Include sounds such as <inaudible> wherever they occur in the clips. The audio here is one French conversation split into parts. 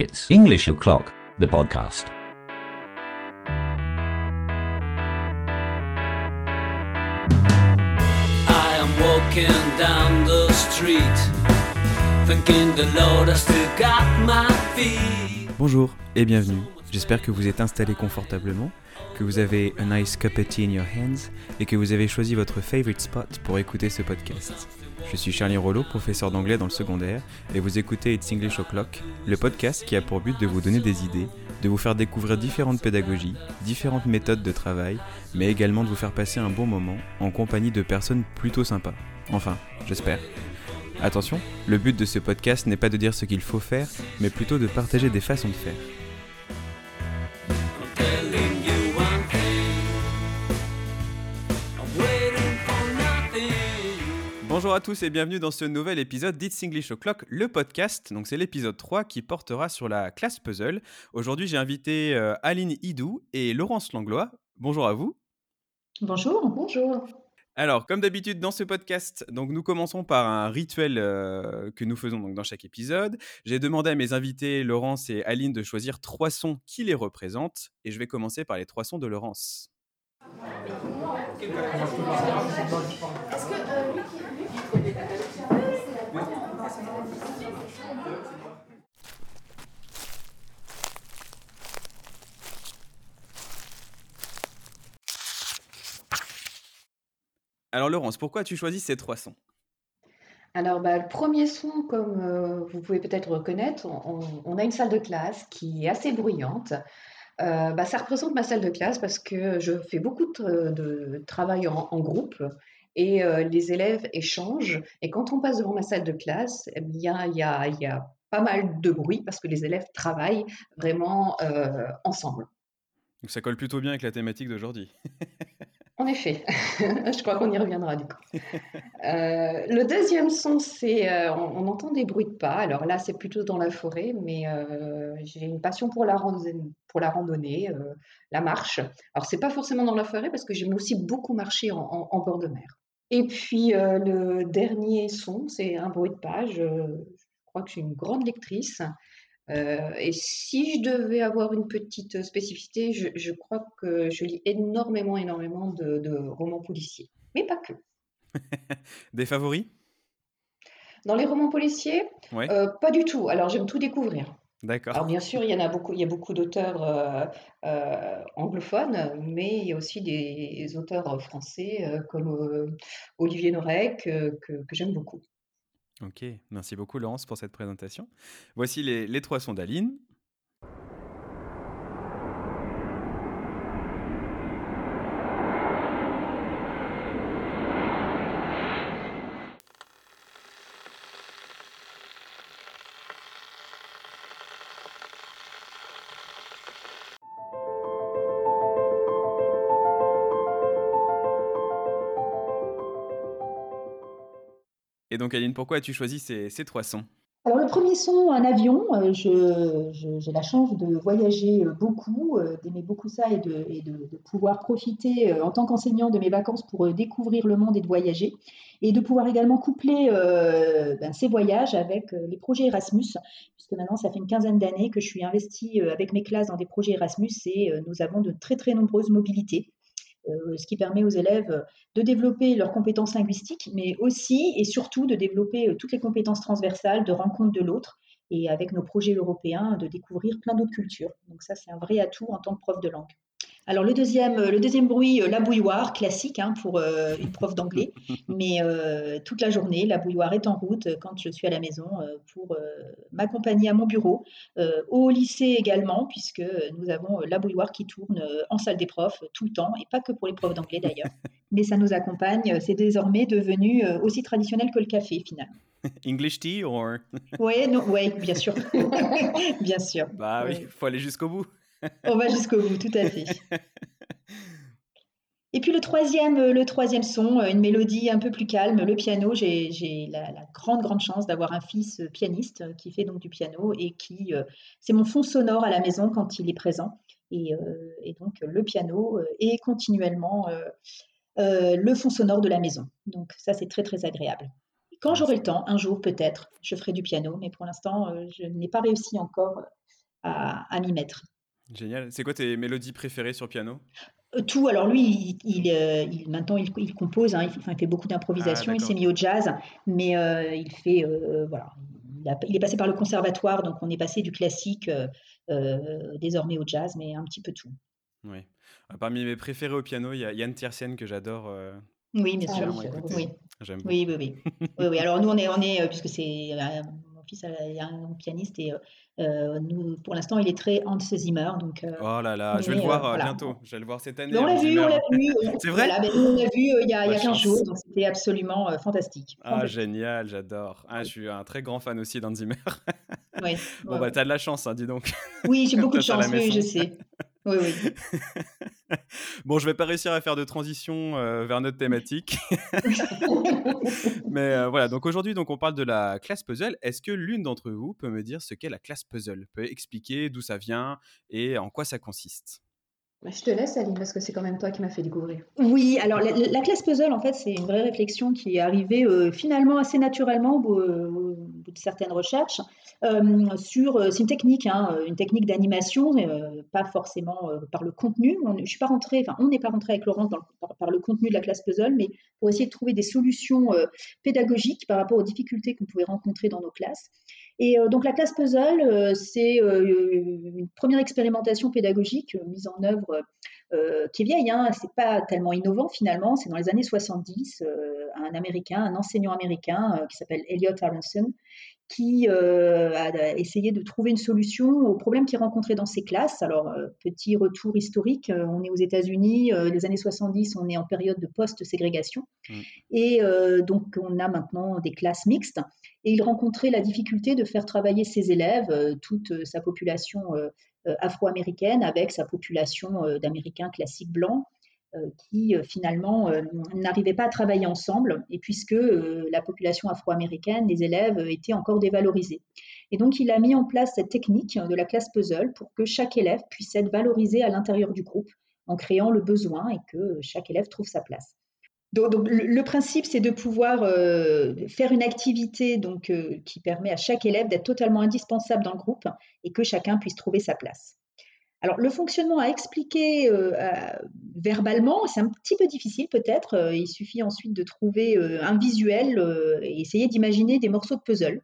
It's English O'Clock, the podcast. I am walking down the street, thinking the Lord has still got my feet. Bonjour et bienvenue. J'espère que vous êtes installé confortablement, que vous avez a nice cup of tea in your hands et que vous avez choisi votre favorite spot pour écouter ce podcast. Je suis Charlie Rollo, professeur d'anglais dans le secondaire, et vous écoutez It's English O'Clock, le podcast qui a pour but de vous donner des idées, de vous faire découvrir différentes pédagogies, différentes méthodes de travail, mais également de vous faire passer un bon moment en compagnie de personnes plutôt sympas. Enfin, j'espère. Attention, le but de ce podcast n'est pas de dire ce qu'il faut faire, mais plutôt de partager des façons de faire. Bonjour à tous et bienvenue dans ce nouvel épisode d'It's English O'Clock, le podcast. Donc c'est l'épisode 3 qui portera sur la classe puzzle. Aujourd'hui j'ai invité euh, Aline Hidou et Laurence Langlois. Bonjour à vous. Bonjour. Bonjour. Alors, comme d'habitude dans ce podcast, donc nous commençons par un rituel euh, que nous faisons donc dans chaque épisode. J'ai demandé à mes invités Laurence et Aline de choisir trois sons qui les représentent, et je vais commencer par les trois sons de Laurence. Alors Laurence, pourquoi as-tu choisi ces trois sons? Alors, bah, le premier son, comme euh, vous pouvez peut-être reconnaître, on, a une salle de classe qui est assez bruyante. Euh, bah, ça représente ma salle de classe parce que je fais beaucoup de, de travail en, en groupe et euh, les élèves échangent. Et quand on passe devant ma salle de classe, eh bien, il y a, y a pas mal de bruit parce que les élèves travaillent vraiment euh, ensemble. Donc ça colle plutôt bien avec la thématique d'aujourd'hui. <laughs> En effet, <laughs> je crois qu'on y reviendra du coup. <laughs> Euh, le deuxième son, c'est euh, on, on entend des bruits de pas. Alors là, c'est plutôt dans la forêt, mais euh, j'ai une passion pour la randonnée, pour la randonnée, la marche. Alors c'est pas forcément dans la forêt parce que j'aime aussi beaucoup marcher en, en- en bord de mer. Et puis le dernier son, c'est un bruit de page. Euh, je crois que je suis une grande lectrice. Euh, et si je devais avoir une petite spécificité, je, je crois que je lis énormément, énormément de, de romans policiers. Mais pas que. <laughs> Des favoris? Dans les romans policiers, Ouais, euh, pas du tout. Alors j'aime tout découvrir. Alors d'accord. bien sûr, il y en a beaucoup, il y a beaucoup d'auteurs euh, euh, anglophones, mais il y a aussi des auteurs français euh, comme euh, Olivier Norek euh, que, que j'aime beaucoup. Ok, merci beaucoup Laurence pour cette présentation. Voici les, trois sons d'Aline. Donc Aline, pourquoi as-tu choisi ces, trois sons? Alors le premier son, un avion. Euh, j'ai la chance de voyager euh, beaucoup, euh, d'aimer beaucoup ça et de, de- pouvoir profiter en tant qu'enseignant de mes vacances pour découvrir le monde et de voyager. Et de pouvoir également coupler ben, ces voyages avec les projets Erasmus, puisque maintenant ça fait une quinzaine d'années que je suis investie avec mes classes dans des projets Erasmus et nous avons de très très nombreuses mobilités. Euh, ce qui permet aux élèves de développer leurs compétences linguistiques, mais aussi et surtout de développer euh, toutes les compétences transversales de rencontre de l'autre et avec nos projets européens de découvrir plein d'autres cultures. Donc ça, c'est un vrai atout en tant que prof de langue. Alors le deuxième, le deuxième bruit, euh, la bouilloire, classique hein, pour euh, une prof d'anglais, <laughs> mais euh, toute la journée, la bouilloire est en route quand je suis à la maison pour m'accompagner à mon bureau, au lycée également, puisque nous avons la bouilloire qui tourne en salle des profs tout le temps, et pas que pour les profs d'anglais d'ailleurs, <laughs> mais ça nous accompagne, c'est désormais devenu aussi traditionnel que le café finalement. <laughs> English tea or? Oui, ouais, bien sûr, bien sûr. Bah oui, Ouais. faut aller jusqu'au bout. <laughs> On va jusqu'au bout, tout à fait. Et puis le troisième, euh, le troisième son, euh, une mélodie un peu plus calme, le piano. J'ai, la, grande, grande chance d'avoir un fils euh, pianiste qui fait donc du piano et qui, c'est mon fond sonore à la maison quand il est présent. Et, donc le piano est continuellement le fond sonore de la maison. Donc ça, c'est très, très agréable. Quand j'aurai le temps, un jour peut-être, je ferai du piano, mais pour l'instant, je n'ai pas réussi encore à m'y mettre. Génial. C'est quoi tes mélodies préférées sur piano? Euh, Tout, alors lui, il, il, euh, il- maintenant il, il compose, hein, il, fait- il beaucoup Ah, d'improvisation, il d'accord, s'est mis au jazz, mais euh, il fait, euh, voilà, il, a- il est passé par le conservatoire, donc on est passé du classique euh, désormais au jazz, mais un petit peu tout. Oui. Parmi mes préférés au piano, il y a Yann Tiersen que j'adore Oui, bien Ah sûr. oui, J'aime oui, oui, oui. Oui, oui. Alors nous, on est, on est, puisque c'est mon fils, il y a un pianiste et euh, nous, pour l'instant, il est très Hans Zimmer, donc euh, Oh là là, je vais le voir euh, voilà. bientôt. Je vais le voir cette année, Mais on l'a vu, on l'a vu. <laughs> C'est vrai Voilà, on l'a vu il y a, il y La a 15 jours, donc c'était absolument fantastique. Ah, fantastique. génial, j'adore. Ah, je suis un très grand fan aussi d'Hans Zimmer. Oui, <laughs> Bon, ouais, bah, ouais. t'as de la chance, hein, dis donc. Oui, j'ai <laughs> beaucoup de chance, oui, je sais. Oui, oui. <laughs> Bon, je vais pas réussir à faire de transition euh, vers notre thématique. <laughs> Mais euh, voilà, donc aujourd'hui, donc on parle de la classe puzzle. Est-ce que l'une d'entre vous peut me dire ce qu'est la classe puzzle? Peut expliquer d'où ça vient et en quoi ça consiste? Bah, Je te laisse, Aline, parce que c'est quand même toi qui m'as fait découvrir. Oui, alors la, la classe puzzle, en fait, c'est une vraie réflexion qui est arrivée euh, finalement assez naturellement au bout, euh, au bout de certaines recherches euh, euh, c'est une technique, hein, une technique d'animation, euh, pas forcément euh, par le contenu. On, je suis pas rentrée, enfin, on n'est pas rentré avec Laurence par, le contenu de la classe puzzle, mais pour essayer de trouver des solutions euh, pédagogiques par rapport aux difficultés qu'on pouvait rencontrer dans nos classes. Et euh, donc la classe puzzle, euh, c'est euh, une première expérimentation pédagogique euh, mise en œuvre euh, qui est vieille, hein, c'est pas tellement innovant finalement, c'est dans les années 70, euh, un américain, un enseignant américain euh, qui s'appelle Elliot Aronson, qui euh, a essayé de trouver une solution aux problèmes qu'il rencontrait dans ses classes. Alors, euh, petit retour historique, euh, on est aux États-Unis, euh, les années 70, on est en période de post-ségrégation. Mm. Et euh, donc, on a maintenant des classes mixtes. Et il rencontrait la difficulté de faire travailler ses élèves, euh, toute euh, sa population euh, euh, afro-américaine, avec sa population euh, d'Américains classiques blancs, euh, qui euh, finalement euh, n'arrivaient pas à travailler ensemble, et puisque euh, la population afro-américaine, les élèves, euh, étaient encore dévalorisés. Et donc, il a mis en place cette technique de la classe puzzle pour que chaque élève puisse être valorisé à l'intérieur du groupe, en créant le besoin et que chaque élève trouve sa place. Donc, le, principe, c'est de pouvoir euh, faire une activité donc, euh, qui permet à chaque élève d'être totalement indispensable dans le groupe et que chacun puisse trouver sa place. Alors, le fonctionnement à expliquer euh, à- verbalement, c'est un petit peu difficile peut-être. Euh, il suffit ensuite de trouver euh, un visuel euh, et essayer d'imaginer des morceaux de puzzle.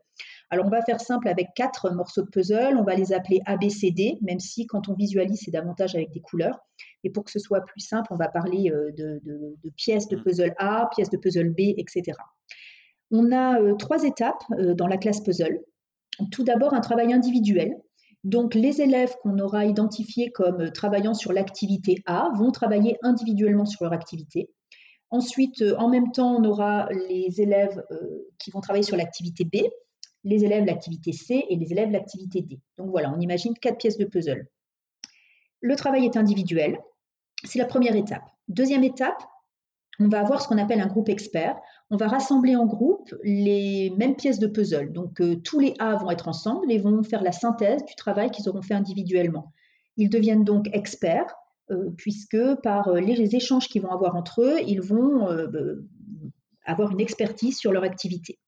Alors, on va faire simple avec quatre morceaux de puzzle. On va les appeler A, B, C, D, même si quand on visualise, c'est davantage avec des couleurs. Et pour que ce soit plus simple, on va parler de, de- de pièces de puzzle A, pièces de puzzle B, etc. On a trois étapes dans la classe puzzle. Tout d'abord, un travail individuel. Donc, les élèves qu'on aura identifiés comme euh, travaillant sur l'activité A vont travailler individuellement sur leur activité. Ensuite, euh, en même temps, on aura les élèves euh, qui vont travailler sur l'activité B, les élèves l'activité C et les élèves l'activité D. Donc voilà, on imagine quatre pièces de puzzle. Le travail est individuel. C'est la première étape. Deuxième étape, on va avoir ce qu'on appelle un groupe expert. On va rassembler en groupe les mêmes pièces de puzzle. Donc euh, tous les A vont être ensemble et vont faire la synthèse du travail qu'ils auront fait individuellement. Ils deviennent donc experts euh, puisque par euh, les échanges qu'ils vont avoir entre eux, ils vont avoir une expertise sur leur activité.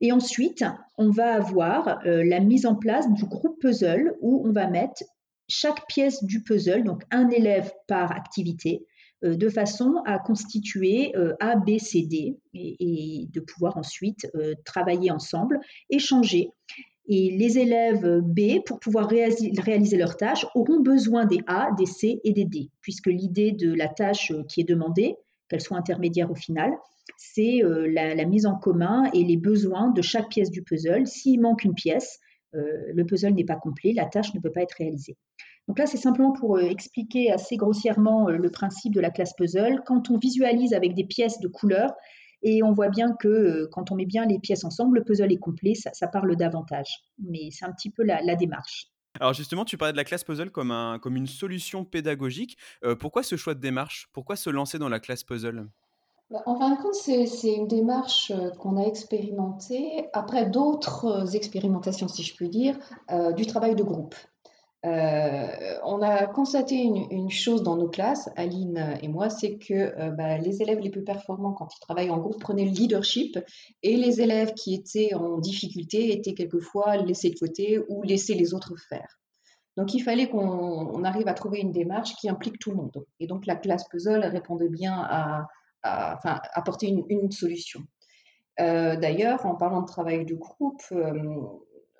Et ensuite, on va avoir la mise en place du groupe puzzle où on va mettre chaque pièce du puzzle, donc un élève par activité, de façon à constituer euh, A, B, C, D et, de pouvoir ensuite euh, travailler ensemble, échanger. Et les élèves B, pour pouvoir réaliser, leurs tâches, auront besoin des A, des C et des D, puisque l'idée de la tâche euh, qui est demandée, qu'elle soit intermédiaire au final, c'est euh, la, mise en commun et les besoins de chaque pièce du puzzle. S'il manque une pièce, euh, le puzzle n'est pas complet, la tâche ne peut pas être réalisée. Donc là, c'est simplement pour euh, expliquer assez grossièrement euh, le principe de la classe puzzle. Quand on visualise avec des pièces de couleur, et on voit bien que euh, quand on met bien les pièces ensemble, le puzzle est complet, ça, ça parle davantage. Mais c'est un petit peu la, la, démarche. Alors justement, tu parlais de la classe puzzle comme, un, comme une solution pédagogique. Euh, pourquoi ce choix de démarche? Pourquoi se lancer dans la classe puzzle? Bah, en fin de compte, c'est une démarche qu'on a expérimentée après d'autres expérimentations, si je puis dire, euh, du travail de groupe. Euh, on a constaté une, chose dans nos classes, Aline et moi, c'est que euh, bah, les élèves les plus performants quand ils travaillent en groupe prenaient le leadership et les élèves qui étaient en difficulté étaient quelquefois laissés de côté ou laissés les autres faire. Donc il fallait qu'on arrive à trouver une démarche qui implique tout le monde. Et donc la classe puzzle répondait bien à, apporter une, solution. Euh, d'ailleurs, en parlant de travail de groupe,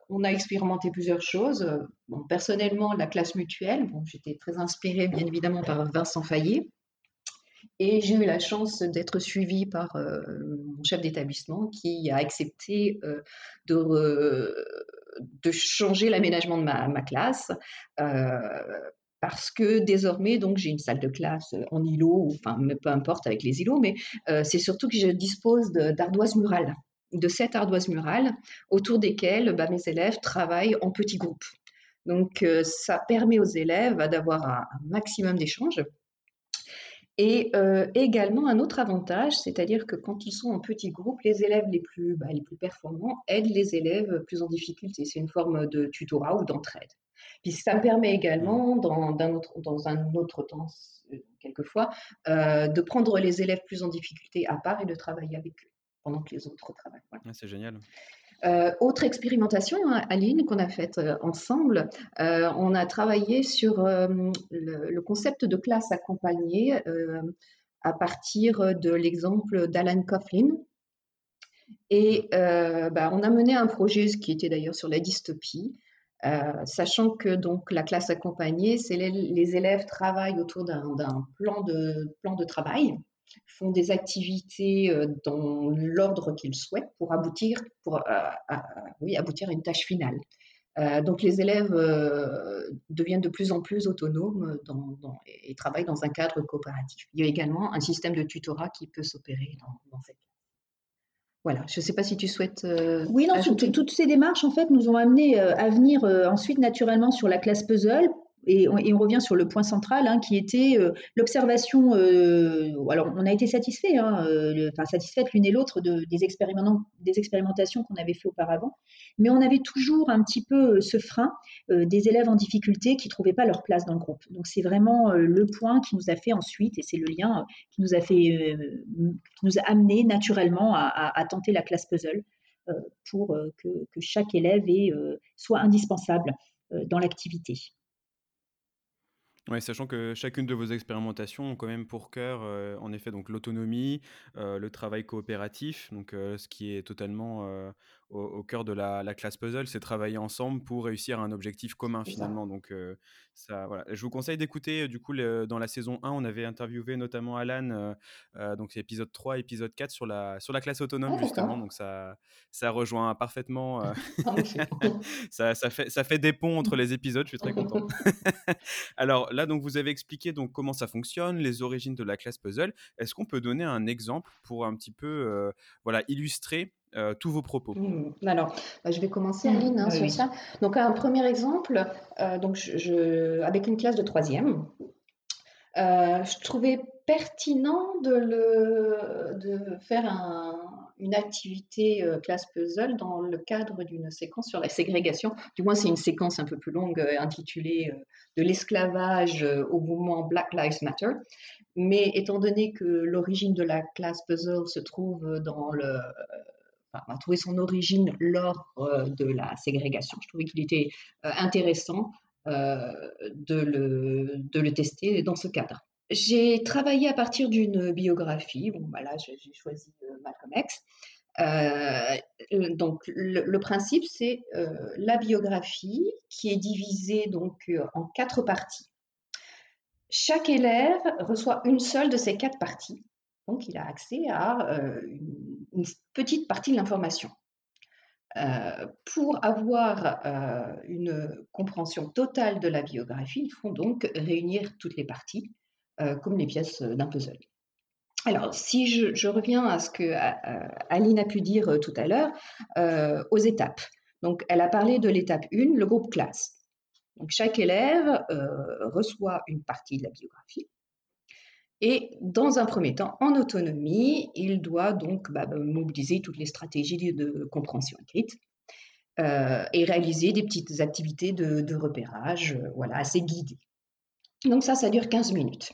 on a expérimenté plusieurs choses. personnellement, la classe mutuelle, bon, j'étais très inspirée bien évidemment par Vincent Fayet. Et j'ai eu la chance d'être suivie par euh, mon chef d'établissement qui a accepté euh, de, de, changer l'aménagement de ma, classe euh, parce que désormais, donc, j'ai une salle de classe en îlot, enfin, peu importe avec les îlots, mais c'est surtout que je dispose d'ardoises murales de sept ardoises murales autour desquelles bah, mes élèves travaillent en petits groupes. Donc, euh, ça permet aux élèves d'avoir un, maximum d'échanges. Et euh, également un autre avantage, c'est-à-dire que quand ils sont en petits groupes, les élèves les plus, bah, les plus performants aident les élèves plus en difficulté. C'est une forme de tutorat ou d'entraide. Puis ça me permet également, dans, autre, dans un autre temps, euh, quelquefois, de prendre les élèves plus en difficulté à part et de travailler avec eux pendant que les autres travaillent. Ah, c'est génial. Euh, autre expérimentation, hein, Aline, qu'on a faite euh, ensemble, euh, on a travaillé sur le, concept de classe accompagnée à partir de l'exemple d'Alan Coughlin. Et bah, on a mené un projet qui était d'ailleurs sur la dystopie, sachant que donc la classe accompagnée, c'est les, les, élèves travaillent autour d'un plan de, plan de travail font des activités euh, dans l'ordre qu'ils souhaitent pour aboutir, pour, euh, à, oui, aboutir à une tâche finale. Euh, donc les élèves deviennent de plus en plus autonomes et travaillent dans un cadre coopératif. Il y a également un système de tutorat qui peut s'opérer dans, cette voilà, je ne sais pas si tu souhaites. oui, non, toutes ces démarches, en fait, nous ont amené à venir ensuite naturellement sur la classe puzzle et on, revient sur le point central hein, qui était euh, l'observation. Euh, alors, on a été satisfait, hein, euh, enfin l'une et l'autre de, des, expérimentations qu'on avait fait auparavant, mais on avait toujours un petit peu ce frein des élèves en difficulté qui trouvaient pas leur place dans le groupe. Donc, c'est vraiment le point qui nous a fait ensuite, et c'est le lien qui nous a fait, qui nous a amené naturellement à, tenter la classe puzzle pour que, chaque élève soit indispensable dans l'activité. Ouais, sachant que chacune de vos expérimentations ont quand même pour cœur, euh, en effet, donc l'autonomie, euh, le travail coopératif, donc euh, ce qui est totalement au, cœur de la, classe puzzle, c'est travailler ensemble pour réussir un objectif commun finalement. Donc ça, voilà. Je vous conseille d'écouter, du coup, dans la saison 1, on avait interviewé notamment Alan, donc épisode 3, épisode 4 sur la, sur la classe autonome, ah, justement. Donc ça, ça rejoint parfaitement. <laughs> Ah, <laughs> ça, ça, fait, ça fait des ponts entre les épisodes, je suis très content. <laughs> Alors là, donc, vous avez expliqué donc, comment ça fonctionne, les origines de la classe puzzle. Est-ce qu'on peut donner un exemple pour un petit peu voilà, illustrer euh, tous vos propos? Mmh. Alors, bah, je vais commencer, mmh. Aline, hein, sur ça. Donc, un premier exemple, euh, donc je, avec une classe de troisième, euh, je trouvais pertinent de, le, de faire une activité classe puzzle dans le cadre d'une séquence sur la ségrégation. Du moins, c'est une séquence un peu plus longue intitulée De l'esclavage au mouvement Black Lives Matter. Mais étant donné que l'origine de la classe puzzle se trouve dans le a trouvé son origine lors euh, de la ségrégation. Je trouvais qu'il était euh, intéressant euh, de le, de, le, tester dans ce cadre. J'ai travaillé à partir d'une biographie. Bon, bah j'ai choisi Malcolm X. donc, le, principe, c'est la biographie qui est divisée donc en quatre parties. Chaque élève reçoit une seule de ces quatre parties donc, il a accès à euh, une, petite partie de l'information. Euh, pour avoir euh, une compréhension totale de la biographie, il faut donc réunir toutes les parties comme les pièces d'un puzzle. Alors, si je, reviens à ce que Aline a pu dire tout à l'heure, aux étapes. Donc, elle a parlé de l'étape 1, le groupe classe. Donc, chaque élève reçoit une partie de la biographie. Et dans un premier temps, en autonomie, il doit donc bah, bah, mobiliser toutes les stratégies de compréhension écrite. et réaliser des petites activités de, repérage, voilà, assez guidées. Donc ça, ça dure 15 minutes.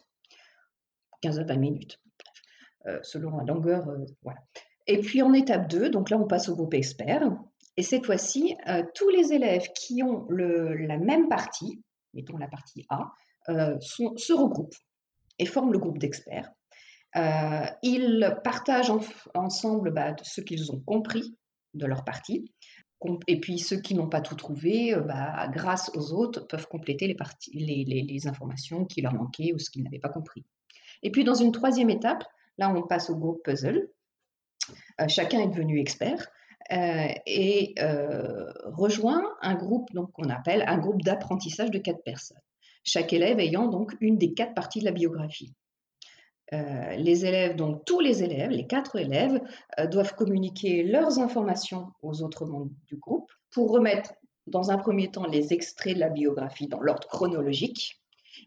15 à 20 minutes, selon la longueur, voilà. Et puis en étape 2, donc là on passe au groupe expert. Et cette fois-ci, tous les élèves qui ont la même partie, mettons la partie A, se regroupent et forment le groupe d'experts. Euh, ils partagent ensemble bah, ce qu'ils ont compris de leur partie. Et puis ceux qui n'ont pas tout trouvé, euh, bah, grâce aux autres, peuvent compléter les, parties, les, informations qui leur manquaient ou ce qu'ils n'avaient pas compris. Et puis dans une troisième étape, là on passe au groupe puzzle. Euh, chacun est devenu expert et rejoint un groupe qu'on appelle un groupe d'apprentissage de quatre personnes. Chaque élève ayant donc une des quatre parties de la biographie. Euh, les élèves, donc tous les élèves, les quatre élèves, euh, doivent communiquer leurs informations aux autres membres du groupe pour remettre dans un premier temps les extraits de la biographie dans l'ordre chronologique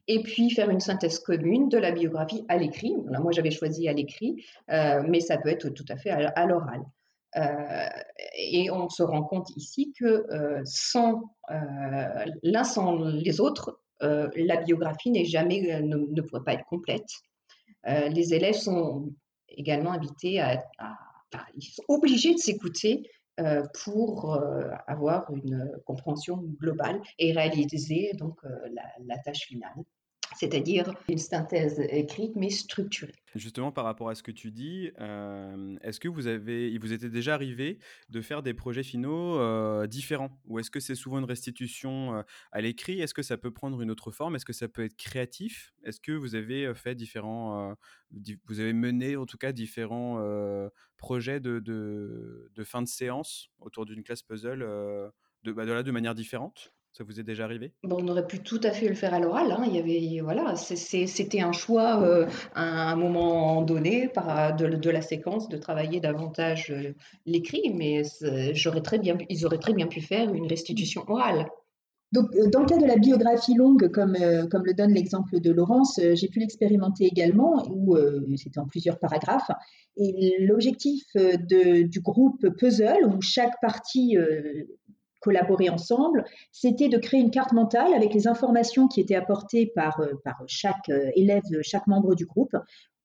et puis faire une synthèse commune de la biographie à l'écrit. moi, j'avais choisi à l'écrit, euh, mais ça peut être tout à fait à, l'oral. et on se rend compte ici que sans l'un sans les autres, la biographie n'est jamais ne pourrait pas être complète. Euh, les élèves sont également invités à, ils sont obligés de s'écouter euh, pour euh, avoir une compréhension globale et réaliser donc la, tâche finale c'est-à-dire une synthèse écrite mais structurée. Justement, par rapport à ce que tu dis, euh, est-ce que vous avez, il vous était déjà arrivé de faire des projets finaux euh, différents? Ou est-ce que c'est souvent une restitution euh, à l'écrit? Est-ce que ça peut prendre une autre forme? Est-ce que ça peut être créatif? Est-ce que vous avez fait différents, vous avez mené en tout cas différents projets de, fin de séance autour d'une classe puzzle de, bah, de manière différente? Ça vous est déjà arrivé? Bon, On aurait pu tout à fait le faire à l'oral. Hein. Il y avait, voilà, c'était un choix euh, à un moment donné par, de, la séquence de travailler davantage euh, l'écrit, mais j'aurais très bien, ils auraient très bien pu faire une restitution orale. Donc, euh, dans le cas de la biographie longue, comme, comme le donne l'exemple de Laurence, j'ai pu l'expérimenter également, où c'était en plusieurs paragraphes. Et l'objectif du groupe Puzzle, où chaque partie collaborer ensemble, c'était de créer une carte mentale avec les informations qui étaient apportées par, euh, par chaque euh, élève, chaque membre du groupe.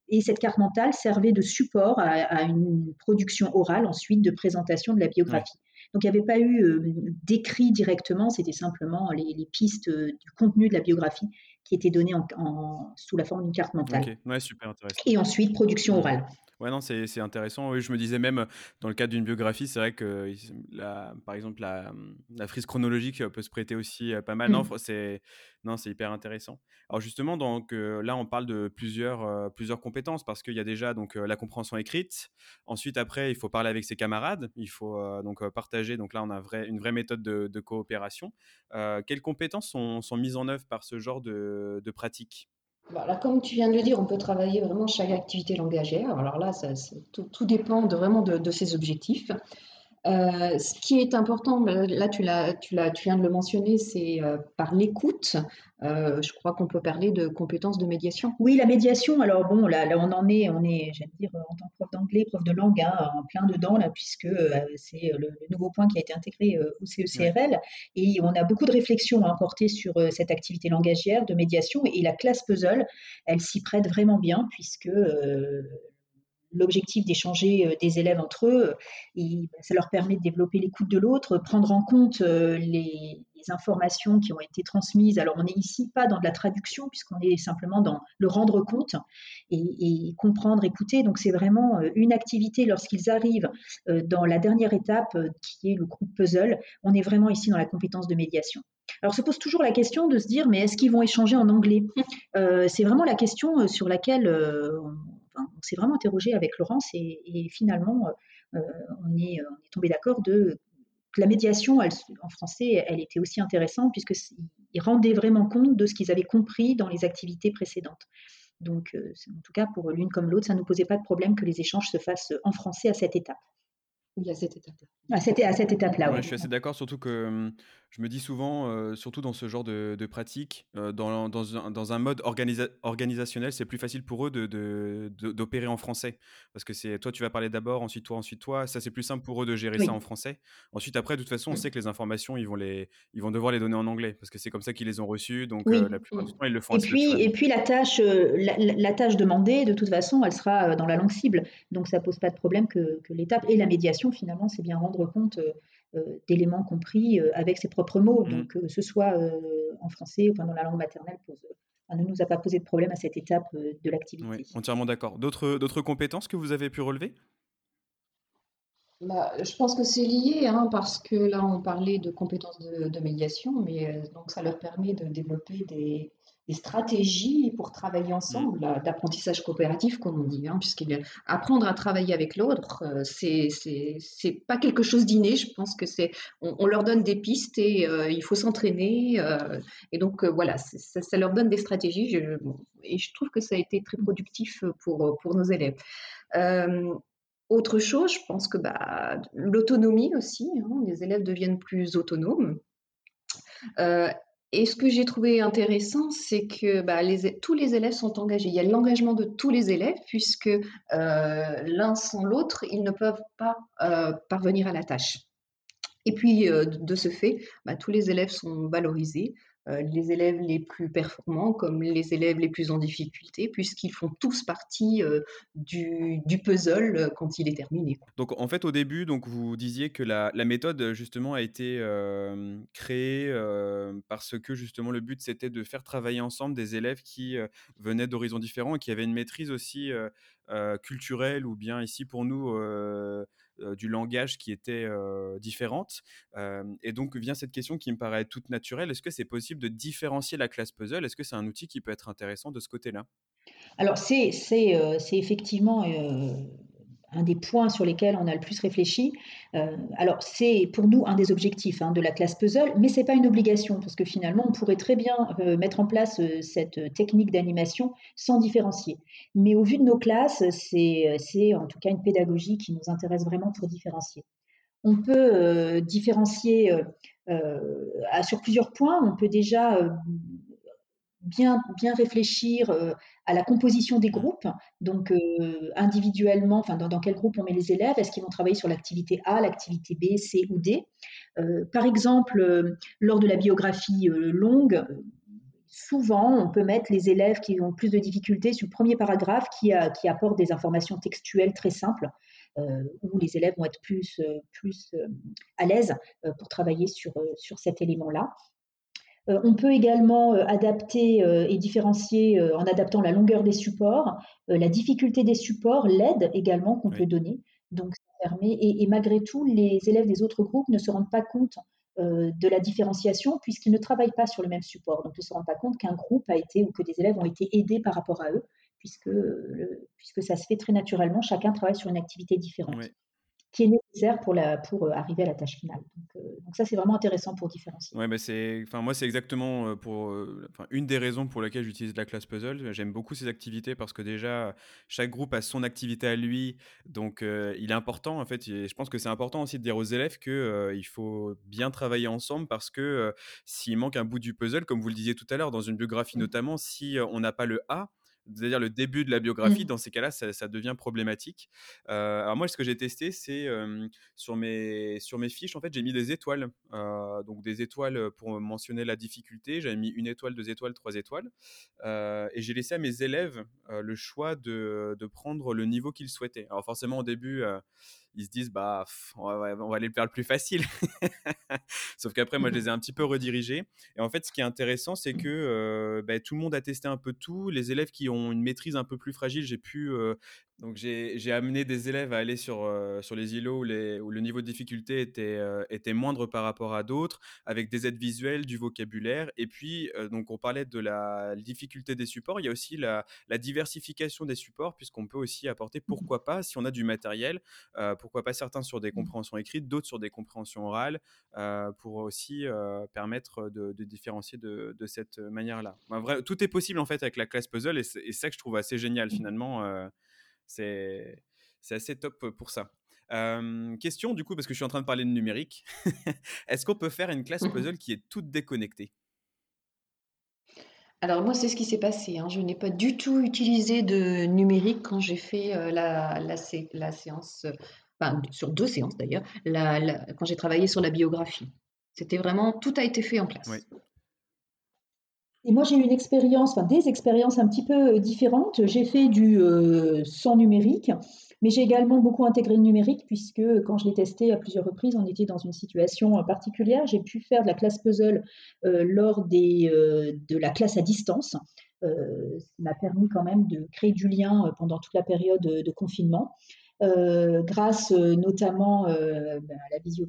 Et cette carte mentale servait de support à, une production orale ensuite de présentation de la biographie. Donc il n'y avait pas eu euh, d'écrit directement, c'était simplement les, pistes du contenu de la biographie qui étaient données en, sous la forme d'une carte mentale. Ouais, super intéressant. Et ensuite production orale. Ouais, non, c'est intéressant. Oui, je me disais même, dans le cadre d'une biographie, c'est vrai que, par exemple, la, la, frise chronologique peut se prêter aussi pas mal. Non, mmh. c'est non, c'est hyper intéressant. Alors justement, donc là, on parle de plusieurs, plusieurs compétences parce qu'il y a déjà donc la compréhension écrite. Ensuite, après, il faut parler avec ses camarades. Il faut donc partager. Donc là, on a vrai, une vraie méthode de, coopération. quelles compétences sont, sont, mises en œuvre par ce genre de, de pratique? Voilà, comme tu viens de le dire, on peut travailler vraiment chaque activité langagière. Alors là, tout, dépend vraiment de ses objectifs. Euh, ce qui est important, là tu, l'as, tu, l'as, tu viens de le mentionner, c'est euh, par l'écoute. Euh, je crois qu'on peut parler de compétences de médiation. Oui, la médiation. Alors bon, là, là on en est, on est, j'allais dire, en tant que prof d'anglais, prof de langue, hein, en plein dedans là, puisque c'est le, nouveau point qui a été intégré au CECRL, et on a beaucoup de réflexions à porter sur cette activité langagière de médiation, et la classe puzzle, elle s'y prête vraiment bien puisque l'objectif d'échanger euh, des élèves entre eux, et ça leur permet de développer l'écoute de l'autre, prendre en compte euh, les, informations qui ont été transmises. Alors on n'est ici pas dans de la traduction puisqu'on est simplement dans le rendre compte et, comprendre, écouter. Donc c'est vraiment euh, une activité lorsqu'ils arrivent dans la dernière étape qui est le groupe puzzle. On est vraiment ici dans la compétence de médiation. Alors se pose toujours la question de se dire mais est-ce qu'ils vont échanger en anglais? C'est vraiment la question sur laquelle on s'est vraiment interrogé avec Laurence et, finalement, euh, on, est, tombé d'accord de que la médiation en français, elle était aussi intéressante puisqu'ils rendaient vraiment compte de ce qu'ils avaient compris dans les activités précédentes. Donc, euh, en tout cas, pour l'une comme l'autre, ça ne posait pas de problème que les échanges se fassent en français à cette étape. Oui, à cette étape-là. À cette, étape-là, Je suis assez d'accord, surtout que Je me dis souvent, euh, surtout dans ce genre de, de pratique, euh, dans, dans, un, dans, un, mode organisationnel, c'est plus facile pour eux d'opérer de, de, en français. Parce que c'est toi, tu vas parler d'abord, ensuite toi, ensuite toi. Ça, c'est plus simple pour eux de gérer ça en français. Ensuite, après, de toute façon, on sait que les informations, ils vont, les, ils vont devoir les donner en anglais. Parce que c'est comme ça qu'ils les ont reçues. Donc, euh, la plupart du temps, ils le font et puis, et puis, la tâche, la, la, tâche demandée, de toute façon, elle sera dans la langue cible. Donc, ça pose pas de problème que, que l'étape et la médiation, finalement, c'est bien rendre compte d'éléments compris euh, avec ses propres mots. Mmh. Donc, que ce soit euh, en français ou dans la langue maternelle, pose, ne nous a pas posé de problème à cette étape de l'activité. Oui, entièrement d'accord. D'autres compétences que vous avez pu relever? Bah, je pense que c'est lié, hein, parce que là, on parlait de compétences de, de médiation, mais donc ça leur permet de développer des, des stratégies pour travailler ensemble, mm. d'apprentissage coopératif, comme on dit, hein, puisqu'il apprendre à travailler avec l'autre, euh, c'est c'est pas quelque chose d'inné. Je pense que c'est on, leur donne des pistes et euh, il faut s'entraîner. Euh, et donc voilà, ça, ça, leur donne des stratégies. Je, et je trouve que ça a été très productif pour pour nos élèves. autre chose, je pense que bah, l'autonomie aussi, hein, les élèves deviennent plus autonomes. Euh, et ce que j'ai trouvé intéressant, c'est que bah, tous les élèves sont engagés. Il y a l'engagement de tous les élèves, puisque euh, l'un sans l'autre, ils ne peuvent pas euh, parvenir à la tâche. Et puis, euh, de ce fait, bah, tous les élèves sont valorisés. Euh, les élèves les plus performants comme les élèves les plus en difficulté, puisqu'ils font tous partie euh, du, puzzle euh, quand il est terminé. Donc en fait au début, donc, vous disiez que la, méthode justement a été créée parce que justement le but c'était de faire travailler ensemble des élèves qui venaient d'horizons différents et qui avaient une maîtrise aussi culturelle ou bien ici pour nous du langage qui était euh, différente. Euh, et donc vient cette question qui me paraît toute naturelle. Est-ce que c'est possible de différencier la classe puzzle? Est-ce que c'est un outil qui peut être intéressant de ce côté-là? Alors c'est effectivement un des points sur lesquels on a le plus réfléchi. Euh, alors, c'est pour nous un des objectifs hein, de la classe puzzle, mais ce n'est pas une obligation, parce que finalement, on pourrait très bien euh, mettre en place euh, cette technique d'animation sans différencier. Mais au vu de nos classes, c'est en tout cas une pédagogie qui nous intéresse vraiment pour différencier. On peut différencier sur plusieurs points. On peut déjà bien, bien réfléchir à la composition des groupes, donc euh, individuellement, enfin dans, quel groupe on met les élèves, est-ce qu'ils vont travailler sur l'activité A, l'activité B, C ou D? Euh, par exemple, lors de la biographie longue, souvent on peut mettre les élèves qui ont plus de difficultés sur le premier paragraphe qui, a, qui apporte des informations textuelles très simples. où les élèves vont être plus, plus à l'aise pour travailler sur, sur cet élément-là. Euh, on peut également euh, adapter euh, et différencier en adaptant la longueur des supports, la difficulté des supports, l'aide également qu'on peut donner. Donc, ça permet, et, malgré tout, les élèves des autres groupes ne se rendent pas compte de la différenciation puisqu'ils ne travaillent pas sur le même support. Donc, ils ne se rendent pas compte qu'un groupe a été ou que des élèves ont été aidés par rapport à eux, puisque, puisque ça se fait très naturellement. Chacun travaille sur une activité différente qui est nécessaire pour, la, pour euh, arriver à la tâche finale. Donc, euh, donc ça, c'est vraiment intéressant pour différencier. Ouais, mais c'est, enfin, moi, c'est exactement euh, pour, une des raisons pour lesquelles j'utilise la classe puzzle. J'aime beaucoup ces activités parce que déjà, chaque groupe a son activité à lui. Donc, il est important, en fait, et je pense que c'est important aussi de dire aux élèves qu'il il faut bien travailler ensemble parce que s'il manque un bout du puzzle, comme vous le disiez tout à l'heure, dans une biographie mmh. notamment, si on n'a pas le A, c'est-à-dire le début de la biographie, mmh. dans ces cas-là, ça, devient problématique. Euh, alors moi, ce que j'ai testé, c'est sur, mes, sur mes fiches, en fait, j'ai mis des étoiles. Euh, donc des étoiles pour mentionner la difficulté. J'avais mis une étoile, deux étoiles, trois étoiles. Euh, et j'ai laissé à mes élèves le choix de, de, prendre le niveau qu'ils souhaitaient. Alors forcément, au début, ils se disent bah on va, on va, aller faire le plus facile. <laughs> Sauf qu'après moi je les ai un petit peu redirigés. Et en fait ce qui est intéressant c'est que euh, bah, tout le monde a testé un peu tout. Les élèves qui ont une maîtrise un peu plus fragile, j'ai pu euh, donc j'ai amené des élèves à aller sur, euh, sur les îlots où, les, où, le niveau de difficulté était, euh, était moindre par rapport à d'autres, avec des aides visuelles, du vocabulaire. Et puis, euh, donc on parlait de la difficulté des supports, il y a aussi la, la diversification des supports, puisqu'on peut aussi apporter, pourquoi pas, si on a du matériel, pourquoi pas certains sur des compréhensions écrites, d'autres sur des compréhensions orales, pour aussi permettre de, de, différencier de, de cette manière-là. tout est possible en fait avec la classe puzzle, et c'est ça que je trouve assez génial finalement c'est assez top pour ça. question du coup, parce que je suis en train de parler de numérique. <laughs> Est-ce qu'on peut faire une classe Mmh puzzle qui est toute déconnectée? Alors moi, c'est ce qui s'est passé, hein. Je n'ai pas du tout utilisé de numérique quand j'ai fait, la la sé la séance, enfin sur 2 séances d'ailleurs, quand j'ai travaillé sur la biographie. C'était vraiment tout a été fait en Oui. Et moi, j'ai eu une expérience, enfin des expériences un petit peu, heu, différentes. J'ai fait du, heu, sans numérique, mais j'ai également beaucoup intégré le numérique puisque, quand je l'ai testé à plusieurs reprises, on était dans une situation, heu, particulière. J'ai pu faire de la classe puzzle, lors des, de la classe à distance, qui m'a permis quand même de créer du lien, pendant toute la période, de confinement euh, grâce euh, notamment euh, ben, à la visio,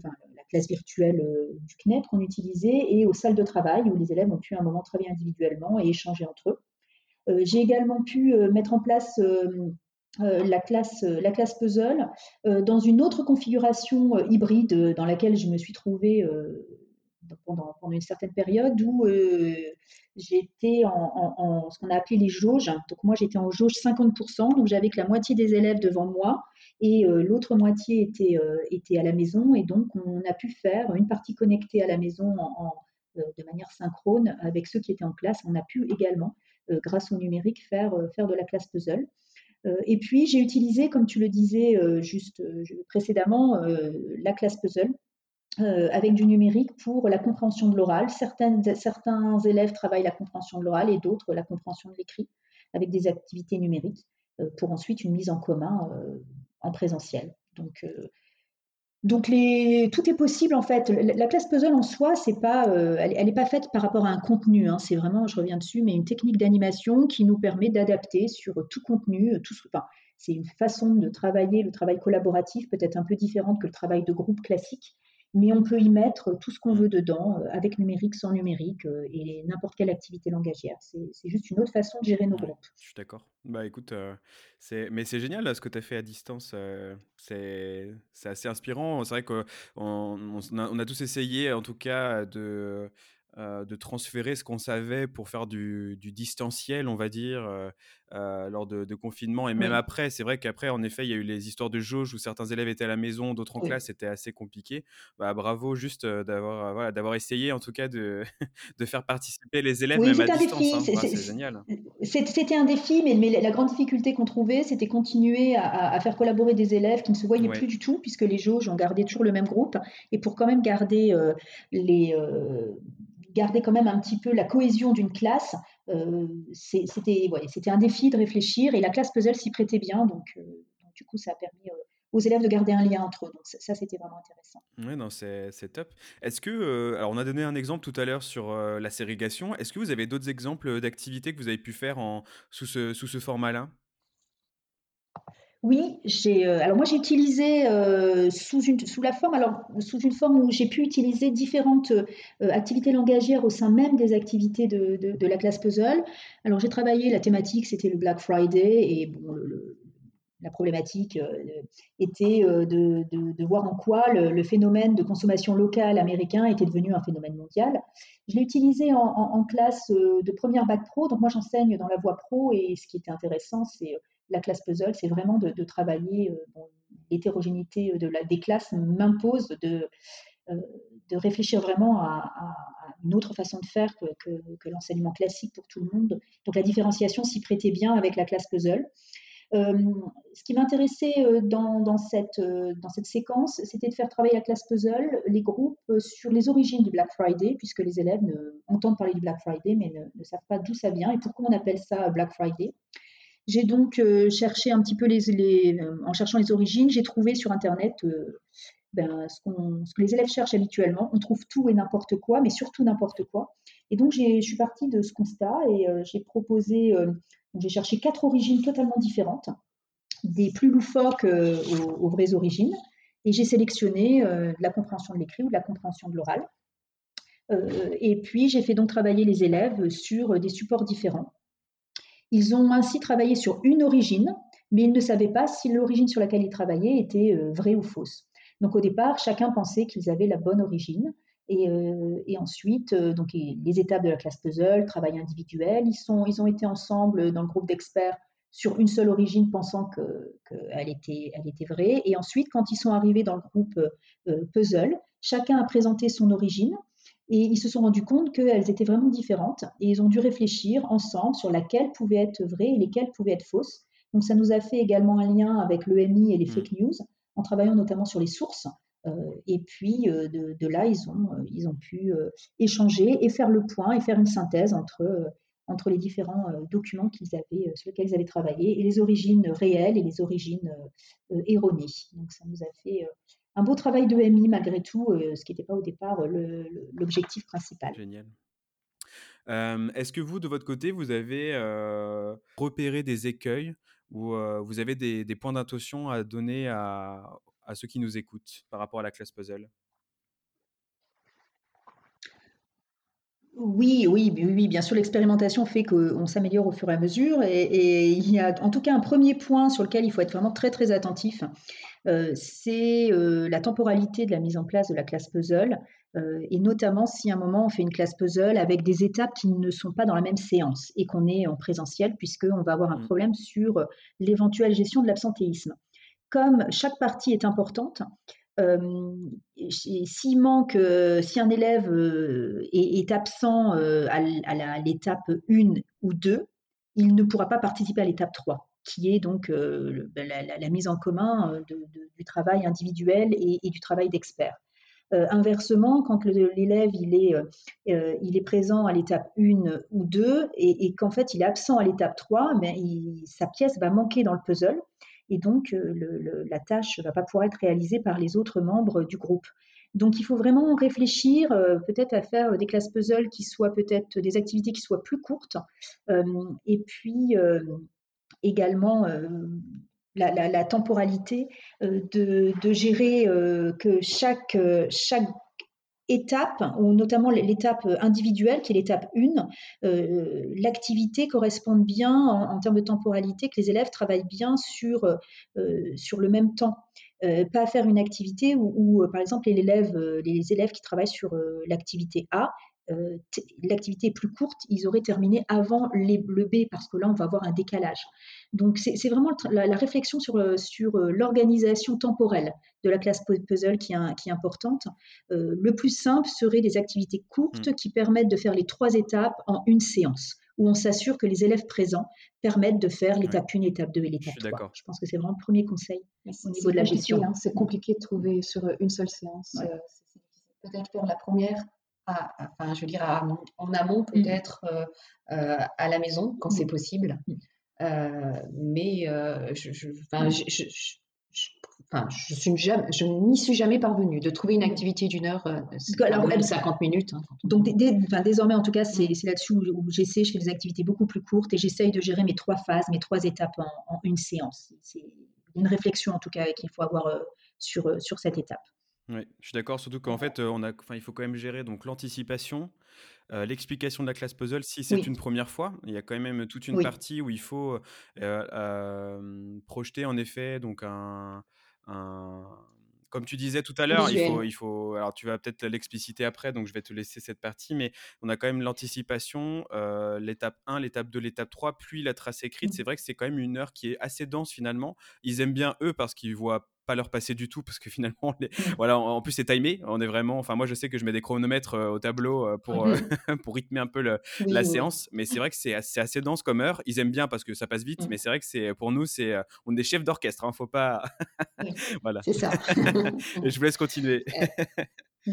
classe virtuelle euh, du CNET qu'on utilisait et aux salles de travail où les élèves ont pu un moment travailler individuellement et échanger entre eux. Euh, j'ai également pu euh, mettre en place la, classe, la classe puzzle dans une autre configuration hybride dans laquelle je me suis trouvée pendant, une certaine période où euh, j'étais en, ce qu'on a appelé les jauges. Donc moi j'étais en jauge 50%, donc j'avais que la moitié des élèves devant moi et euh, l'autre moitié était, euh, était à la maison et donc on a pu faire une partie connectée à la maison de manière synchrone avec ceux qui étaient en classe. On a pu également, grâce au numérique, faire, faire de la classe puzzle. Et puis j'ai utilisé, comme tu le disais juste précédemment, la classe puzzle avec du numérique pour la compréhension de l'oral. Certains, élèves travaillent la compréhension de l'oral et d'autres la compréhension de l'écrit avec des activités numériques euh, pour ensuite une mise en commun euh, en présentiel. Donc, donc les, tout est possible en fait. La classe puzzle en soi, c'est pas, euh, elle n'est pas faite par rapport à un contenu. Hein. C'est vraiment, je reviens dessus, mais une technique d'animation qui nous permet d'adapter sur tout contenu. Tout, enfin, c'est une façon de travailler. Le travail collaboratif peut-être un peu différente que le travail de groupe classique, mais on peut y mettre tout ce qu'on veut dedans, euh, avec numérique, sans numérique, euh, et n'importe quelle activité langagière. C'est juste une autre façon de gérer nos groupes. je suis d'accord. Bah écoute, euh, c'est mais c'est génial là, ce que tu as fait à distance. euh, c'est c'est assez inspirant. C'est vrai qu'on on, on a tous essayé, en tout cas, de, euh, de transférer ce qu'on savait pour faire du, du distanciel, on va dire, euh, euh, lors de, de confinement et même Oui, après. C'est vrai qu'après, en effet, il y a eu les histoires de jauge où certains élèves étaient à la maison, d'autres en oui. classe, c'était assez compliqué. Bah bravo, juste d'avoir voilà, d'avoir essayé, en tout cas, de, <laughs> de faire participer les élèves Oui, même à c'était un distance. défi. Hein. c'est- génial. C'était un défi, mais, mais la grande difficulté qu'on trouvait, c'était continuer à, à- faire collaborer des élèves qui ne se voyaient plus du tout, puisque les jauges ont gardé toujours le même groupe, et pour quand même garder les garder quand même un petit peu la cohésion d'une classe, euh, c'était un défi de réfléchir, et la classe puzzle s'y prêtait bien, donc, euh, du coup, ça a permis euh, aux élèves de garder un lien entre eux. Donc ça, c'était vraiment intéressant. Ouais, non, c'est top. Est-ce que, euh, alors on a donné un exemple tout à l'heure sur la ségrégation. Est-ce que vous avez d'autres exemples d'activités que vous avez pu faire en, sous ce, sous ce format-là? Oui, j'ai, heu, alors moi j'ai utilisé, heu, sous une sous la forme alors sous une forme où j'ai pu utiliser différentes, heu activités langagières au sein même des activités de de la classe puzzle. Alors j'ai travaillé la thématique, c'était le Black Friday et bon la problématique, était, de de voir en quoi le phénomène de consommation locale américain était devenu un phénomène mondial. Je l'ai utilisé en en classe, de première bac pro, donc moi j'enseigne dans la voie pro et ce qui était intéressant, c'est, la classe puzzle, c'est vraiment de de travailler, bon, l'hétérogénéité, de la des classes m'impose de, heu, de réfléchir vraiment à une autre façon de faire que l'enseignement classique pour tout le monde. Donc la différenciation s'y prêtait bien avec la classe puzzle. Euh, ce qui m'intéressait euh, dans, dans, cette, euh, dans cette séquence, c'était de faire travailler la classe puzzle, les groupes, euh, sur les origines du Black Friday, puisque les élèves entendent parler du Black Friday, mais ne savent pas d'où ça vient et pourquoi on appelle ça Black Friday. J'ai donc euh, cherché un petit peu les, euh, en cherchant les origines, j'ai trouvé sur Internet euh, ben, ce, que les élèves cherchent habituellement. On trouve tout et n'importe quoi, mais surtout n'importe quoi. Et donc, je suis partie de ce constat et j'ai proposé, j'ai cherché quatre origines totalement différentes, des plus loufoques aux, aux, vraies origines, et j'ai sélectionné de la compréhension de l'écrit ou de la compréhension de l'oral. Et puis, j'ai fait donc travailler les élèves sur des supports différents. Ils ont ainsi travaillé sur une origine, mais ils ne savaient pas si l'origine sur laquelle ils travaillaient était euh, vraie ou fausse. Donc au départ, chacun pensait qu'ils avaient la bonne origine. Et, euh, ensuite, euh, donc, les étapes de la classe puzzle, travail individuel, ils, sont, ils ont été ensemble dans le groupe d'experts sur une seule origine, pensant qu'elle était, elle était vraie. Et ensuite, quand ils sont arrivés dans le groupe puzzle, chacun a présenté son origine. Et ils se sont rendus compte qu'elles étaient vraiment différentes et ils ont dû réfléchir ensemble sur laquelle pouvait être vraie et lesquelles pouvaient être fausses. Donc ça nous a fait également un lien avec l'EMI et les mmh. fake news en travaillant notamment sur les sources. Euh, et puis euh, de, là, ils ont, euh, ils ont pu échanger et faire le point et faire une synthèse entre, entre les différents documents qu'ils avaient, sur lesquels ils avaient travaillé et les origines réelles et les origines erronées. Donc ça nous a fait un beau travail de MI malgré tout, ce qui n'était pas au départ l'objectif principal. Génial. Est-ce que vous, de votre côté, vous avez repéré des écueils ou vous avez des, points d'intention à donner à, ceux qui nous écoutent par rapport à la classe puzzle? Oui, oui, oui, bien sûr, l'expérimentation fait qu'on s'améliore au fur et à mesure. Et, il y a en tout cas un premier point sur lequel il faut être vraiment très très attentif, c'est la temporalité de la mise en place de la classe puzzle. Euh, et notamment si à un moment on fait une classe puzzle avec des étapes qui ne sont pas dans la même séance et qu'on est en présentiel, puisqu'on va avoir un mmh. problème sur euh, l'éventuelle gestion de l'absentéisme. Comme chaque partie est importante, euh, s'il manque, si un élève est, absent à, l'étape 1 ou 2, il ne pourra pas participer à l'étape 3 qui est donc ben, la, mise en commun du travail individuel et, et du travail d'expert. Euh, inversement, quand l'élève il est, euh, euh, il est présent à l'étape 1 ou 2 et, qu'en fait il est absent à l'étape 3, mais sa pièce va manquer dans le puzzle et donc la tâche ne va pas pouvoir être réalisée par les autres membres du groupe. Donc il faut vraiment réfléchir peut-être à faire des classes puzzle qui soient peut-être des activités qui soient plus courtes et puis également la, temporalité, euh, de, gérer euh, que chaque, euh, chaque étape, ou notamment l'étape individuelle, qui est l'étape 1, l'activité corresponde bien en, termes de temporalité, que les élèves travaillent bien sur, sur le même temps. pas faire une activité où, par exemple, les élèves, les élèves qui travaillent sur l'activité A l'activité est plus courte, ils auraient terminé avant le B parce que là, on va avoir un décalage. Donc, c'est vraiment la, réflexion sur, euh, sur euh, l'organisation temporelle de la classe puzzle qui est, qui est importante. Euh, le plus simple serait des activités courtes mmh. qui permettent de faire les trois étapes en une séance, où on s'assure que les élèves présents permettent de faire l'étape 1, l'étape 2 et l'étape 3. Je pense que c'est vraiment le premier conseil au niveau de la gestion. Hein. c'est compliqué de trouver sur une seule séance. Peut-être faire la première enfin, je veux dire, en amont mmh. peut-être à la maison quand c'est mmh. possible. Mmh. mais je, je, je, suis jamais, je n'y suis jamais parvenue de trouver une activité d'une heure, alors, même 50 minutes. Hein, donc désormais, en tout cas, c'est là-dessus où, j'essaie, je fais des activités beaucoup plus courtes et j'essaye de gérer mes trois phases, mes trois étapes en, une séance. C'est une réflexion en tout cas qu'il faut avoir sur, sur cette étape. Oui, je suis d'accord, surtout qu'en fait, on a, enfin, il faut quand même gérer donc l'anticipation, l'explication de la classe puzzle si c'est une première fois. Il y a quand même toute une partie où il faut projeter en effet donc un, comme tu disais tout à l'heure, il faut, il faut, alors tu vas peut-être l'expliciter après, donc je vais te laisser cette partie, mais on a quand même l'anticipation, l'étape 1, l'étape 2, l'étape 3, puis la trace écrite. Mmh. C'est vrai que c'est quand même une heure qui est assez dense finalement. Ils aiment bien eux parce qu'ils voient pas leur passer du tout parce que finalement, les... Mmh. voilà, en plus c'est timé. On est vraiment, enfin moi je sais que je mets des chronomètres euh, au tableau euh, pour mmh <laughs> pour rythmer un peu la séance, mais c'est vrai que c'est assez, assez, dense comme heure. Ils aiment bien parce que ça passe vite, mmh. mais c'est vrai que c'est pour nous c'est on est chef d'orchestre, hein, faut pas, <laughs> voilà. C'est ça. Et <laughs> je vous laisse continuer.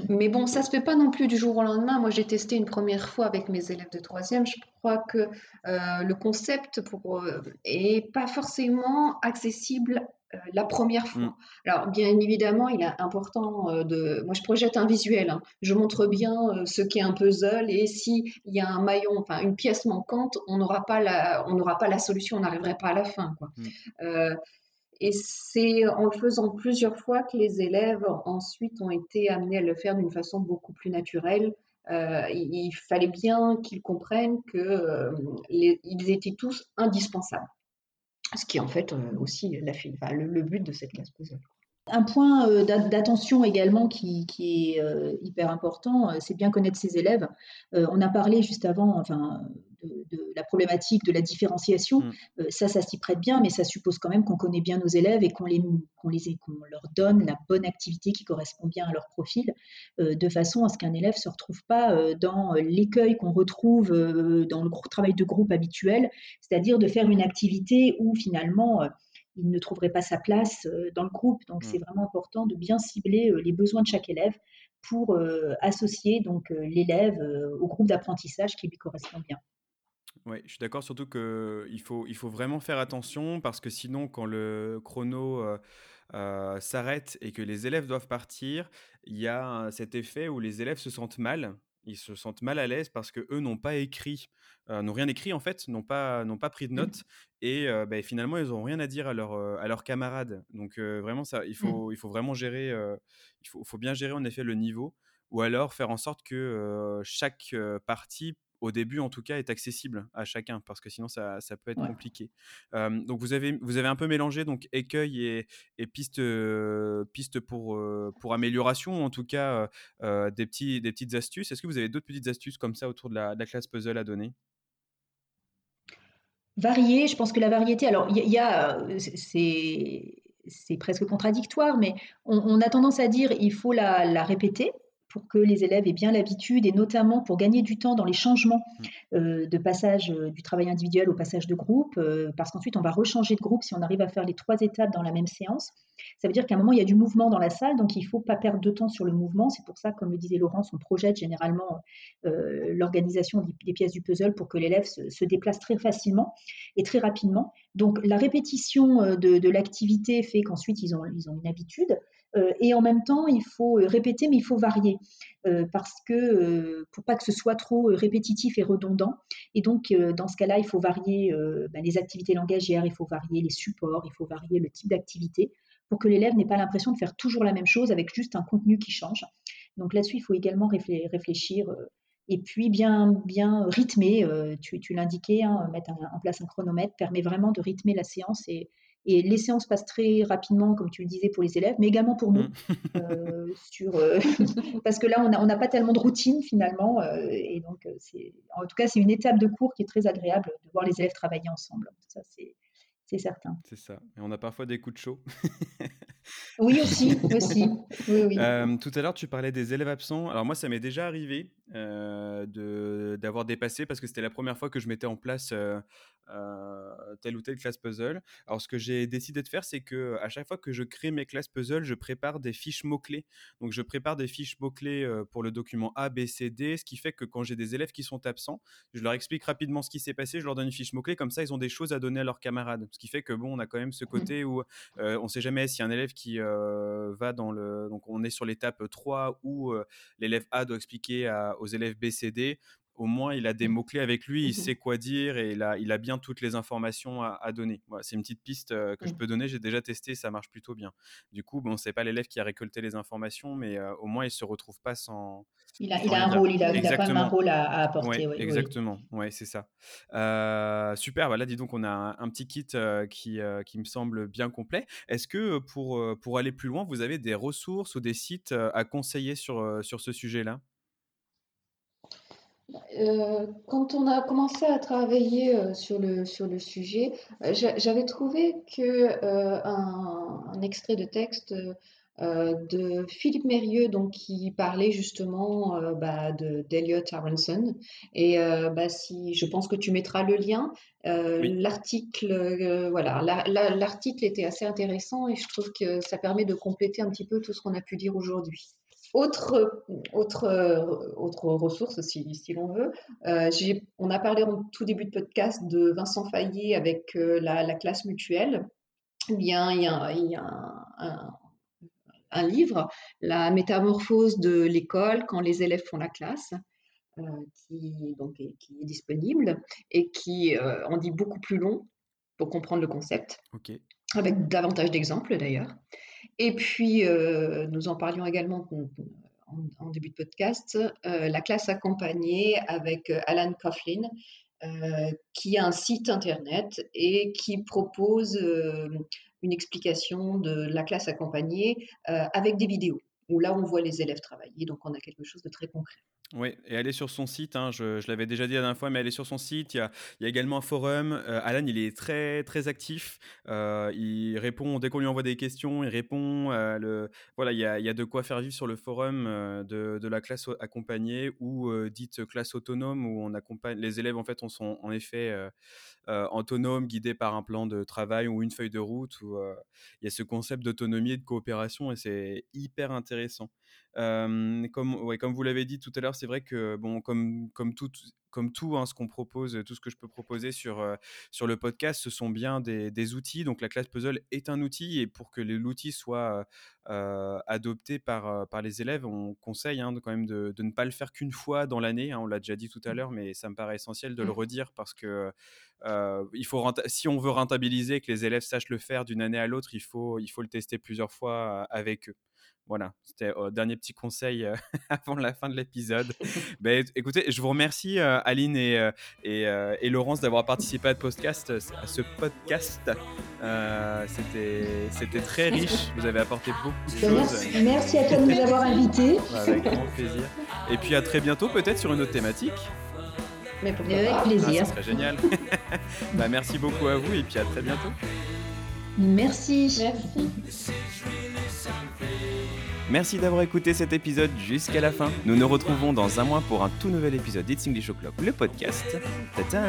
Mais bon, ça se fait pas non plus du jour au lendemain. Moi, j'ai testé une première fois avec mes élèves de troisième. Je crois que le concept pour, est pas forcément accessible la première fois. Mmh. Alors, bien évidemment, il est important euh, de. Moi, je projette un visuel. Hein. Je montre bien euh, ce qu'est un puzzle et s'il y a un maillon, enfin une pièce manquante, on n'aura pas la, on pas la solution, on n'arriverait pas à la fin. Quoi. Mmh. et c'est en le faisant plusieurs fois que les élèves ensuite ont été amenés à le faire d'une façon beaucoup plus naturelle. il, fallait bien qu'ils comprennent que ils étaient tous indispensables. Ce qui est en fait euh, aussi la, le, le, but de cette classe puzzle. Un point euh, d'attention également qui, est euh, hyper important, c'est bien connaître ses élèves. on a parlé juste avant, enfin, de, la problématique de la différenciation. Mm. Euh, ça, ça s'y prête bien, mais ça suppose quand même qu'on connaît bien nos élèves et qu'on les, qu'on les, qu'on leur donne la bonne activité qui correspond bien à leur profil, euh, de façon à ce qu'un élève ne se retrouve pas euh, dans l'écueil qu'on retrouve dans le travail de groupe habituel, c'est-à-dire de faire une activité où finalement il ne trouverait pas sa place dans le groupe. Donc, mm. c'est vraiment important de bien cibler les besoins de chaque élève pour associer donc l'élève au groupe d'apprentissage qui lui correspond bien. Oui, je suis d'accord, surtout qu'il faut, il faut vraiment faire attention parce que sinon, quand le chrono euh, euh, s'arrête et que les élèves doivent partir, il y a cet effet où les élèves se sentent mal. Ils se sentent mal à l'aise parce qu'eux n'ont pas écrit, euh, n'ont rien écrit en fait, n'ont pas, n'ont pas pris de mmh. notes et ben, finalement ils n'ont rien à dire à, leur, à leurs camarades. Donc vraiment, ça, il, mmh. faut, il faut vraiment gérer, il faut, faut, bien gérer en effet le niveau ou alors faire en sorte que chaque partie au début en tout cas, est accessible à chacun, parce que sinon ça, ça peut être compliqué. donc vous avez, vous avez un peu mélangé donc écueil et, et piste, piste pour, pour amélioration, en tout cas des, petits, des petites astuces. Est-ce que vous avez d'autres petites astuces comme ça autour de la, classe puzzle à donner? Varier, je pense que la variété, alors il y, a, c'est presque contradictoire, mais on, a tendance à dire il faut la, la répéter, pour que les élèves aient bien l'habitude et notamment pour gagner du temps dans les changements mmh. euh, de passage euh, du travail individuel au passage de groupe, euh, parce qu'ensuite on va rechanger de groupe si on arrive à faire les trois étapes dans la même séance. Ça veut dire qu'à un moment il y a du mouvement dans la salle, donc il ne faut pas perdre de temps sur le mouvement. C'est pour ça, comme le disait Laurence, on projette généralement l'organisation des, pièces du puzzle pour que l'élève se, déplace très facilement et très rapidement. Donc la répétition de, de l'activité fait qu'ensuite ils ont, une habitude. Euh, et en même temps, il faut euh, répéter, mais il faut varier euh, parce que pour pas que ce soit trop répétitif et redondant. Et donc, dans ce cas-là, il faut varier ben, les activités langagières, il faut varier les supports, il faut varier le type d'activité pour que l'élève n'ait pas l'impression de faire toujours la même chose avec juste un contenu qui change. Donc là-dessus, il faut également réfléchir et puis bien, bien rythmer. tu, l'indiquais, hein, mettre en place un chronomètre permet vraiment de rythmer la séance et, et les séances passent très rapidement, comme tu le disais, pour les élèves, mais également pour nous. Mm. Euh, sur, euh, <laughs> parce que là, on n'a pas tellement de routine finalement. Euh, et donc, en tout cas, c'est une étape de cours qui est très agréable de voir les élèves travailler ensemble. Ça, c'est certain. C'est ça. Et on a parfois des coups de chaud. <laughs> oui, aussi. aussi. tout à l'heure, tu parlais des élèves absents. Alors moi, ça m'est déjà arrivé d'avoir dépassé parce que c'était la première fois que je mettais en place euh, telle ou telle classe puzzle. Alors, ce que j'ai décidé de faire, c'est que à chaque fois que je crée mes classes puzzle, je prépare des fiches mots-clés. Donc, je prépare des fiches mots-clés pour le document A, B, C, D, ce qui fait que quand j'ai des élèves qui sont absents, je leur explique rapidement ce qui s'est passé, je leur donne une fiche mots-clés, comme ça, ils ont des choses à donner à leurs camarades. Ce qui fait que, bon, on a quand même ce mmh. côté où on ne sait jamais a un élève qui va dans le. Donc, on est sur l'étape 3 où l'élève A doit expliquer aux élèves B, C, D au moins il a des mmh. mots-clés avec lui, il mmh sait quoi dire et il a, il a bien toutes les informations à, donner. c'est une petite piste euh, que je mmh. peux donner, j'ai déjà testé, ça marche plutôt bien. Du coup, bon, c'est pas l'élève qui a récolté les informations, mais euh, au moins il se retrouve pas sans. Il a, il a un rôle, il a, il a, quand même un rôle à, apporter. exactement, ouais, c'est ça. Euh, super, bah là dis donc on a un, petit kit qui, qui me semble bien complet. Est-ce que pour, pour aller plus loin, vous avez des ressources ou des sites à conseiller sur, sur ce sujet-là? Euh, quand on a commencé à travailler euh, sur le, sur le sujet, euh, j'avais trouvé que un, extrait de texte de Philippe Mérieux, donc qui parlait justement bah, de d'Eliot Aronson. Et bah, si je pense que tu mettras le lien, l'article, voilà, l'article était assez intéressant et je trouve que ça permet de compléter un petit peu tout ce qu'on a pu dire aujourd'hui. Autre, autre, autre ressource, si, si l'on veut, euh, on a parlé en tout début de podcast de Vincent Fayet avec euh, la, classe mutuelle. Bien, il y a, il y a un, un, livre, La métamorphose de l'école quand les élèves font la classe, euh, qui, donc, qui est disponible et qui en dit beaucoup plus long pour comprendre le concept, avec davantage d'exemples d'ailleurs. Et puis, euh, nous en parlions également en, début de podcast, euh, la classe accompagnée avec euh, Alan Coughlin, qui a un site internet et qui propose une explication de la classe accompagnée avec des vidéos où là on voit les élèves travailler, donc on a quelque chose de très concret. Oui, et aller sur son site, hein, je, l'avais déjà dit la dernière fois, mais aller sur son site, il y a, également un forum. Euh, Alan, il est très, très actif. Euh, il répond, dès qu'on lui envoie des questions, il répond. Euh, voilà, il y, a, de quoi faire vivre sur le forum de, la classe accompagnée ou dite classe autonome, où on accompagne, les élèves en fait on sont en effet autonomes, guidés par un plan de travail ou une feuille de route, il y a ce concept d'autonomie et de coopération, et c'est hyper intéressant comme vous l'avez dit tout à l'heure, c'est vrai que bon, comme, comme tout, comme tout hein, ce qu'on propose, tout ce que je peux proposer sur, sur le podcast, ce sont bien des, des, outils. Donc la classe puzzle est un outil et pour que l'outil soit adopté par, par les élèves, on conseille hein, de, quand même de, de, ne pas le faire qu'une fois dans l'année. Hein, on l'a déjà dit tout à l'heure, mais ça me paraît essentiel de le mmh. redire parce que il faut si on veut rentabiliser, que les élèves sachent le faire d'une année à l'autre, il faut, il faut le tester plusieurs fois avec eux. Voilà, c'était le dernier petit conseil <laughs> avant la fin de l'épisode. <laughs> ben, écoutez, je vous remercie Aline et, et, et Laurence d'avoir participé à, podcast, à ce podcast. c'était très riche, vous avez apporté beaucoup de ben, choses. Merci, à toi de nous avoir invités. Avec grand plaisir. Et puis à très bientôt peut-être sur une autre thématique. Mais pour avec plaisir. Ah, ça serait génial. <laughs> bah, merci beaucoup à vous et puis à très bientôt. Merci. Merci. Merci d'avoir écouté cet épisode jusqu'à la fin. Nous nous retrouvons dans un mois pour un tout nouvel épisode d'It's English O'Clock, le podcast. Ta-ta